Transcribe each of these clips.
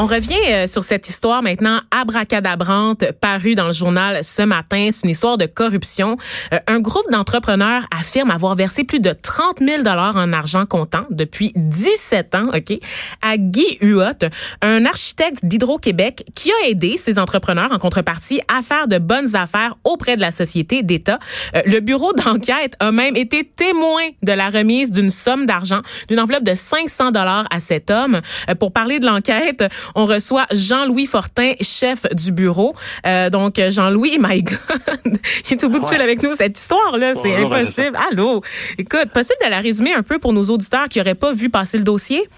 On revient euh, sur cette histoire maintenant abracadabrante parue dans le journal ce matin. C'est une histoire de corruption. Euh, un groupe d'entrepreneurs affirme avoir versé plus de 30 000 dollars en argent comptant depuis 17 ans, ok, à Guy Huot, un architecte d'Hydro-Québec qui a aidé ces entrepreneurs en contrepartie à faire de bonnes affaires auprès de la société d'État. Euh, le bureau d'enquête a même été témoin de la remise d'une somme d'argent, d'une enveloppe de 500 dollars à cet homme. pour parler de l'enquête, on reçoit Jean-Louis Fortin, chef du bureau. Euh, donc, Jean-Louis, my God, il est au bout du fil avec nous. Cette histoire-là, c'est impossible. Allô? Écoute, possible de la résumer un peu pour nos auditeurs qui n'auraient pas vu passer le dossier?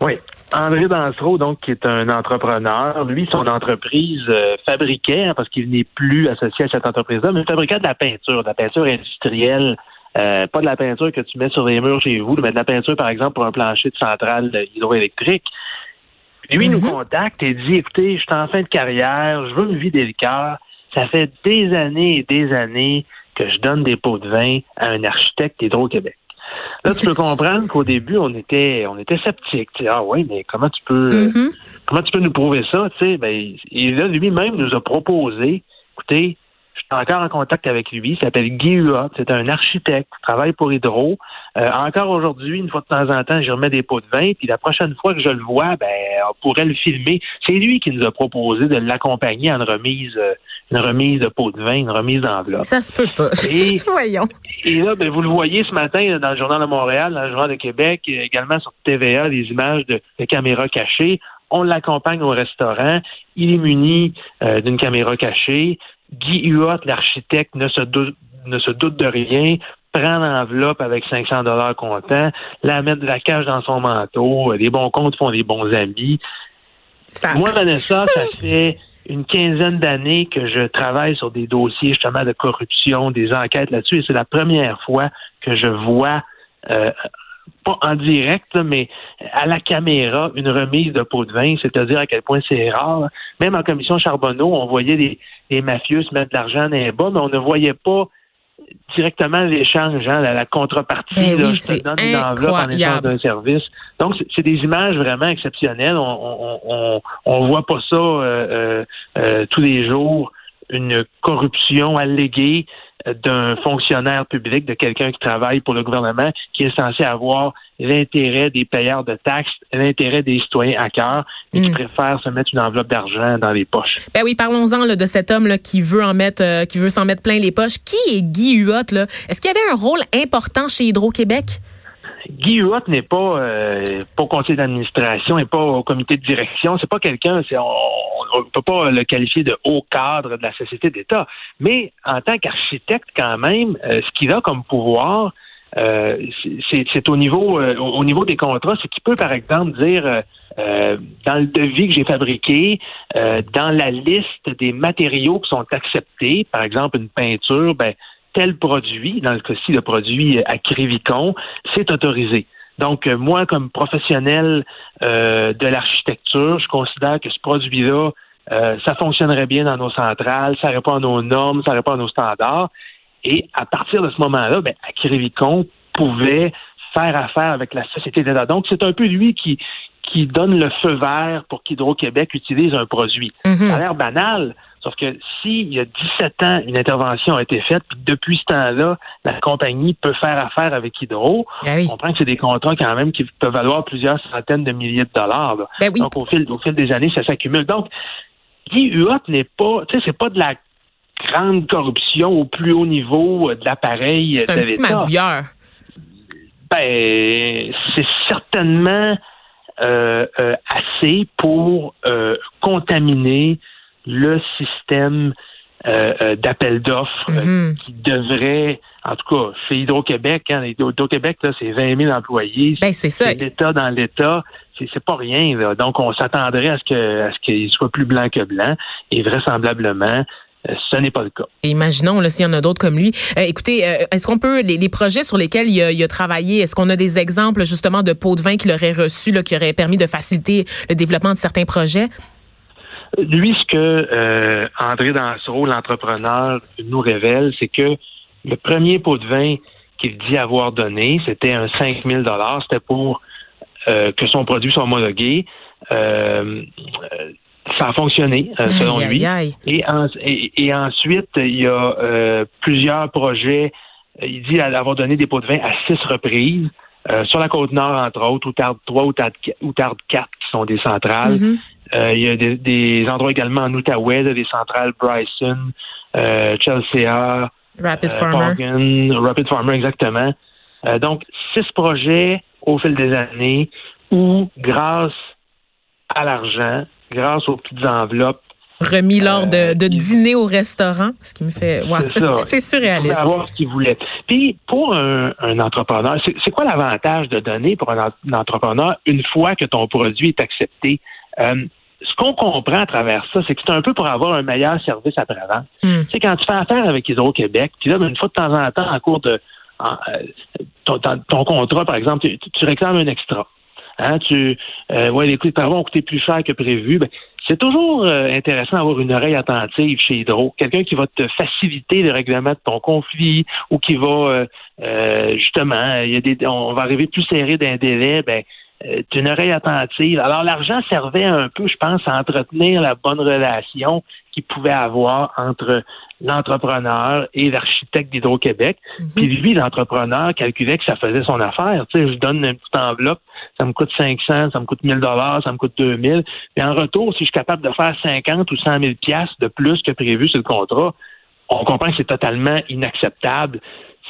Oui. André Dansereau, donc, qui est un entrepreneur, lui, son entreprise euh, fabriquait, hein, parce qu'il n'est plus associé à cette entreprise-là, mais fabriquait de la peinture, de la peinture industrielle, euh, pas de la peinture que tu mets sur les murs chez vous, mais de la peinture, par exemple, pour un plancher de centrale hydroélectrique. Lui, nous mhm. contacte et dit, écoutez, je suis en fin de carrière, je veux me vider le cœur. Ça fait des années et des années que je donne des pots de vin à un architecte d'Hydro-Québec. Là, tu peux comprendre qu'au début, on était, on était sceptiques. ah oui, mais comment tu peux, mhm. comment tu peux nous prouver ça? Tu ben, et là, lui-même nous a proposé, écoutez, je suis encore en contact avec lui. Il s'appelle Guy Huot. C'est un architecte qui travaille pour Hydro. Euh, encore aujourd'hui, une fois de temps en temps, je remets des pots de vin. Puis la prochaine fois que je le vois, ben, on pourrait le filmer. C'est lui qui nous a proposé de l'accompagner à une remise, euh, une remise de pots de vin, une remise d'enveloppe. Ça se peut pas. Et, Voyons. Et là, ben, vous le voyez ce matin dans le Journal de Montréal, dans le Journal de Québec, également sur TVA, des images de, caméras cachées on l'accompagne au restaurant, il est muni euh, d'une caméra cachée, Guy Huot, l'architecte, ne se doute, ne se doute de rien, prend l'enveloppe avec 500 dollars comptant, la met de la cache dans son manteau. Les bons comptes font des bons amis. Moi, Vanessa, ça fait une quinzaine d'années que je travaille sur des dossiers justement de corruption, des enquêtes là-dessus, et c'est la première fois que je vois euh, pas en direct, mais à la caméra, une remise de pot de vin, c'est-à-dire à quel point c'est rare. Même en commission Charbonneau, on voyait les, les mafieux se mettre de l'argent dans les bas, mais on ne voyait pas directement l'échange, hein, la, contrepartie, ben là, je te donne une enveloppe en échange d'un service. Donc, c'est des images vraiment exceptionnelles. On on, on, voit pas ça euh, euh, euh, tous les jours, une corruption alléguée d'un fonctionnaire public, de quelqu'un qui travaille pour le gouvernement, qui est censé avoir l'intérêt des payeurs de taxes, l'intérêt des citoyens à cœur, et qui hmm. préfère se mettre une enveloppe d'argent dans les poches. Ben oui, parlons-en de cet homme là, qui veut en mettre, euh, qui veut s'en mettre plein les poches. Qui est Guy Huot là? Est-ce qu'il avait un rôle important chez Hydro-Québec? Guy Huot n'est pas euh, pas au conseil d'administration, n'est pas au comité de direction. C'est pas quelqu'un, on ne peut pas le qualifier de haut cadre de la société d'État. Mais en tant qu'architecte, quand même, euh, ce qu'il a comme pouvoir, euh, c'est au niveau euh, au niveau des contrats, c'est qu'il peut, par exemple, dire dans le devis que j'ai fabriqué, dans la liste des matériaux qui sont acceptés, par exemple une peinture, ben tel produit, dans le cas-ci le produit Acrivicon, c'est autorisé. Donc, euh, moi, comme professionnel euh, de l'architecture, je considère que ce produit-là, euh, ça fonctionnerait bien dans nos centrales, ça répond à nos normes, ça répond à nos standards. Et à partir de ce moment-là, ben, Acrivicon pouvait faire affaire avec la société d'État. Donc, c'est un peu lui qui, qui donne le feu vert pour qu'Hydro-Québec utilise un produit. Mm-hmm. Ça a l'air banal, Sauf que s'il y a 17 ans, une intervention a été faite, puis depuis ce temps-là, la compagnie peut faire affaire avec Hydro, ben on comprend que c'est des contrats quand même qui peuvent valoir plusieurs centaines de milliers de dollars. Ben Donc au fil, au fil des années, ça s'accumule. Donc, Guy Huot n'est pas, tu sais, c'est pas de la grande corruption au plus haut niveau de l'appareil. C'est un petit magouilleur. Ben, c'est certainement euh, euh, assez pour euh, contaminer le système euh, euh, d'appel d'offres euh, mhm. qui devrait, en tout cas, chez Hydro-Québec, hein, Hydro-Québec, là, c'est 20 000 employés. Ben, c'est ça. L'État dans l'État, c'est pas rien. Là. Donc, on s'attendrait à ce que à ce qu'il soit plus blanc que blanc. Et vraisemblablement, ce n'est pas le cas. imaginons là s'il y en a d'autres comme lui. écoutez, est-ce qu'on peut les, projets sur lesquels il a, il a travaillé, est-ce qu'on a des exemples justement de pots de vin qu'il aurait reçus, là, qui auraient permis de faciliter le développement de certains projets? Lui, ce que euh, André Dansereau, l'entrepreneur, nous révèle, c'est que le premier pot de vin qu'il dit avoir donné, c'était un 5 000 C'était pour euh, que son produit soit homologué. Euh, ça a fonctionné, selon lui. Et, et, ensuite, il y a plusieurs projets. Il dit avoir donné des pots de vin à six reprises. sur la côte nord, entre autres, ou Tarde 3 ou Tarde, 4, qui sont des centrales. Mm-hmm. Il y a des, endroits également en Outaouais, des centrales Bryson, Chelsea, Rapid Farmer. Rapid Farmer, exactement. donc, six projets au fil des années où, grâce à l'argent, grâce aux petites enveloppes, remis lors de, euh, dîner au restaurant, ce qui me fait. C'est surréaliste. avoir ce qu'il voulait. Puis, pour un, entrepreneur, c'est quoi l'avantage de donner pour un, entrepreneur une fois que ton produit est accepté? Euh, ce qu'on comprend à travers ça, c'est que c'est un peu pour avoir un meilleur service après-vente. Hmm. C'est quand tu fais affaire avec Hydro-Québec, puis là, une fois de temps en temps, en cours de, euh, ton, contrat, par exemple, tu, réclames un extra. Hein, tu, euh, ouais, les coûts vont coûter plus cher que prévu. Ben, c'est toujours euh, intéressant d'avoir une oreille attentive chez Hydro. Quelqu'un qui va te faciliter le règlement de ton conflit ou qui va euh, justement, il y a des, on va arriver plus serré d'un délai, ben une oreille attentive. Alors l'argent servait un peu, je pense, à entretenir la bonne relation qu'il pouvait avoir entre l'entrepreneur et l'architecte d'Hydro-Québec. Mhm. Puis lui, l'entrepreneur, calculait que ça faisait son affaire. Tu sais, je donne une petite enveloppe, ça me coûte 500, ça me coûte 1000 dollars, ça me coûte 2000. Puis en retour, si je suis capable de faire 50 ou 100 000 piastres de plus que prévu sur le contrat, on comprend que c'est totalement inacceptable.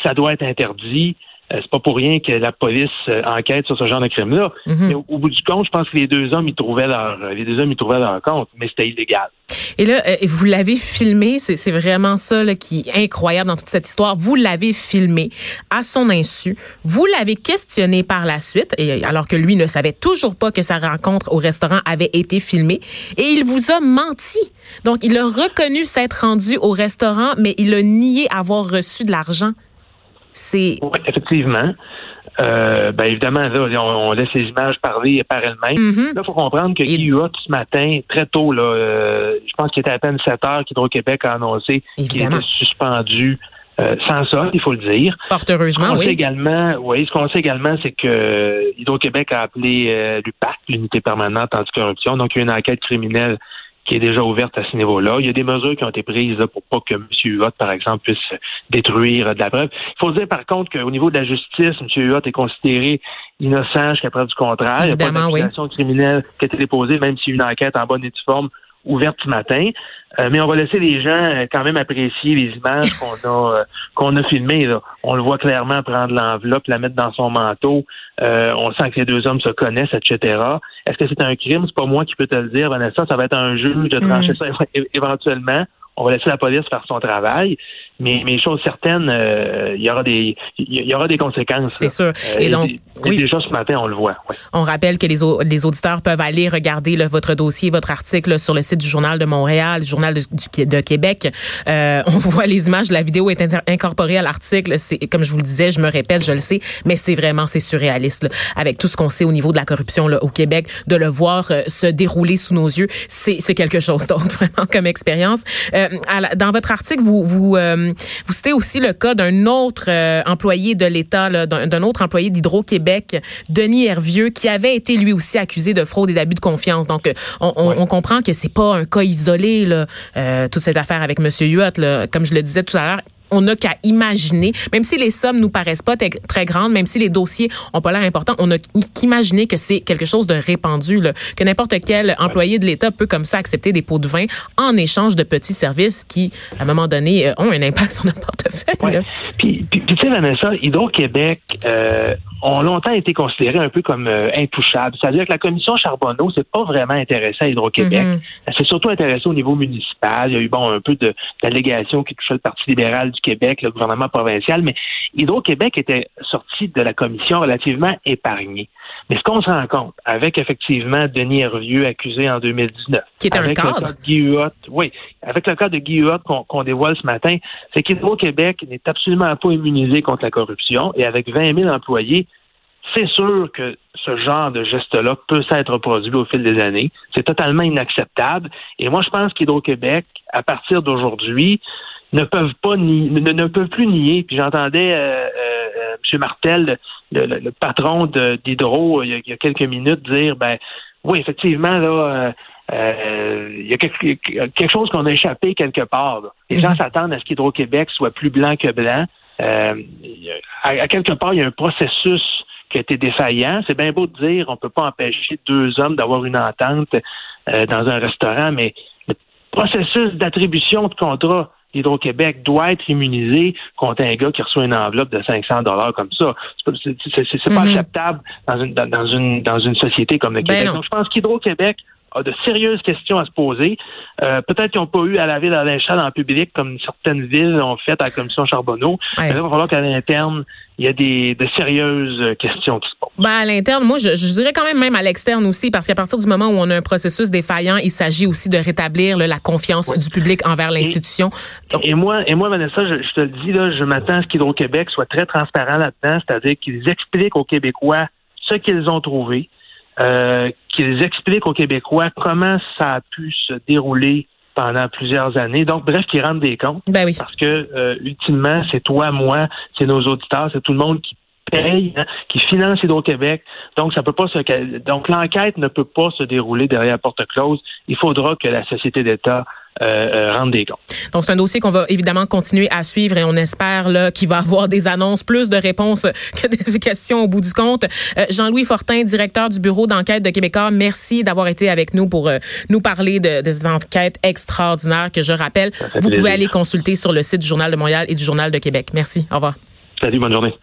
Ça doit être interdit. Euh, c'est pas pour rien que la police euh, enquête sur ce genre de crime-là. Mhm. Mais au, bout du compte, je pense que les deux hommes, ils trouvaient leur, euh, les deux hommes, ils trouvaient leur compte, mais c'était illégal. Et là, vous l'avez filmé, c'est vraiment ça qui est incroyable dans toute cette histoire. Vous l'avez filmé à son insu. Vous l'avez questionné par la suite, et alors que lui ne savait toujours pas que sa rencontre au restaurant avait été filmée, et il vous a menti. Donc, il a reconnu s'être rendu au restaurant, mais il a nié avoir reçu de l'argent. Oui, effectivement. Euh, ben évidemment, là, on, laisse les images parler par elles-mêmes. Mm-hmm. Là, il faut comprendre que Guy Huot, ce matin, très tôt, là, euh, je pense qu'il était à peine 7 heures qu'Hydro-Québec a annoncé qu'il était suspendu euh, sans ça, il faut le dire. Fort heureusement, oui. également, oui. Ce qu'on sait également, c'est que Hydro-Québec a appelé l'UPAC, l'unité permanente anticorruption, donc il y a une enquête criminelle qui est déjà ouverte à ce niveau-là. Il y a des mesures qui ont été prises là, pour pas que M. Huot, par exemple, puisse détruire de la preuve. Il faut dire, par contre, qu'au niveau de la justice, M. Huot est considéré innocent jusqu'à preuve du contraire. il n'y a pas d'accusation criminelle qui a été déposée, même s'il y a une enquête en bonne et due forme ouverte ce matin. Euh, mais on va laisser les gens euh, quand même apprécier les images qu'on a euh, qu'on a filmées. Là. On le voit clairement prendre l'enveloppe, la mettre dans son manteau. on sent que les deux hommes se connaissent, etc. Est-ce que c'est un crime? C'est pas moi qui peux te le dire, Vanessa. Ça va être un juge de trancher mm. ça éventuellement. On va laisser la police faire son travail. Mais, mais chose certaine, euh, il y aura des il y aura des conséquences. C'est sûr. Euh, et donc, oui. déjà ce matin, on le voit. On rappelle que les, les auditeurs peuvent aller regarder votre dossier, votre article sur le site du Journal de Montréal, du Journal de, de Québec. Euh, on voit les images, la vidéo est incorporée à l'article. C'est comme je vous le disais, je me répète, je le sais, mais c'est vraiment c'est surréaliste avec tout ce qu'on sait au niveau de la corruption là, au Québec, de le voir se dérouler sous nos yeux, c'est quelque chose d'autre vraiment comme expérience. dans votre article, vous vous vous citez aussi le cas d'un autre euh, employé de l'État, d'un autre employé d'Hydro-Québec, Denis Hervieux, qui avait été lui aussi accusé de fraude et d'abus de confiance. Donc, euh, on, comprend que c'est pas un cas isolé, là, euh, toute cette affaire avec M. Huot. Là. Comme je le disais tout à l'heure, on n'a qu'à imaginer, même si les sommes nous paraissent pas très grandes, même si les dossiers ont pas l'air importants, on n'a qu'imaginer que c'est quelque chose de répandu, là, que n'importe quel employé de l'État peut comme ça accepter des pots de vin en échange de petits services qui, à un moment donné, euh, ont un impact sur notre portefeuille. Puis, puis, tu sais, Vanessa, Hydro-Québec euh, ont longtemps été considérés un peu comme euh, intouchables. C'est-à-dire que la commission Charbonneau s'est pas vraiment intéressée à Hydro-Québec. Mm-hmm. Elle s'est surtout intéressée au niveau municipal. Il y a eu bon un peu d'allégations qui touchaient le Parti libéral du Québec, le gouvernement provincial, mais Hydro-Québec était sorti de la commission relativement épargné. Mais ce qu'on se rend compte, avec effectivement Denis Hervieux accusé en 2019, qui est un cadre. de Guy Huot, oui, avec le cas de Guy Huot qu'on dévoile ce matin, c'est qu'Hydro-Québec n'est absolument pas immunisé contre la corruption et avec 20 000 employés, c'est sûr que ce genre de geste-là peut s'être produit au fil des années. C'est totalement inacceptable. Et moi, je pense qu'Hydro-Québec, à partir d'aujourd'hui, ne peuvent pas ni, ne, peuvent plus nier. Puis j'entendais euh, euh, M. Martel, le, patron d'Hydro, il, y a quelques minutes, dire ben oui, effectivement, là, il y a quelque, chose qu'on a échappé quelque part. Les gens mhm. s'attendent à ce qu'Hydro-Québec soit plus blanc que blanc. à, quelque part, il y a un processus qui a été défaillant. C'est bien beau de dire on peut pas empêcher deux hommes d'avoir une entente dans un restaurant, mais le processus d'attribution de contrat Hydro-Québec doit être immunisé contre un gars qui reçoit une enveloppe de 500 dollars comme ça. C'est pas, pas mhm. acceptable dans une, dans, une, dans une société comme le ben Québec. Donc, je pense qu'Hydro-Québec a de sérieuses questions à se poser. Euh, peut-être qu'ils n'ont pas eu à laver la linchade en public comme certaines villes ont fait à la commission Charbonneau. Mais il va falloir qu'à l'interne, il y a des de sérieuses questions qui se posent. Ben à l'interne, moi, je, je, dirais quand même même à l'externe aussi, parce qu'à partir du moment où on a un processus défaillant, il s'agit aussi de rétablir la confiance du public envers l'institution. Et, moi, et moi, Vanessa, je, je te le dis là, je m'attends à ce qu'Hydro-Québec soit très transparent là-dedans, c'est-à-dire qu'ils expliquent aux Québécois ce qu'ils ont trouvé, euh, qu'ils expliquent aux Québécois comment ça a pu se dérouler pendant plusieurs années. Donc, bref, qu'ils rendent des comptes. Ben oui. Parce que, euh, ultimement, c'est toi, moi, c'est nos auditeurs, c'est tout le monde qui paye, hein, qui finance Hydro-Québec. Donc, ça peut pas se, donc l'enquête ne peut pas se dérouler derrière porte close. Il faudra que la société d'État euh, euh, rendre des comptes. Donc c'est un dossier qu'on va évidemment continuer à suivre et on espère là qu'il va avoir des annonces, plus de réponses que des questions au bout du compte. Euh, Jean-Louis Fortin, directeur du bureau d'enquête de Québécois, merci d'avoir été avec nous pour nous parler de, de cette enquête extraordinaire que je rappelle, vous pouvez aller consulter sur le site du Journal de Montréal et du Journal de Québec. Merci. Au revoir. Salut, bonne journée.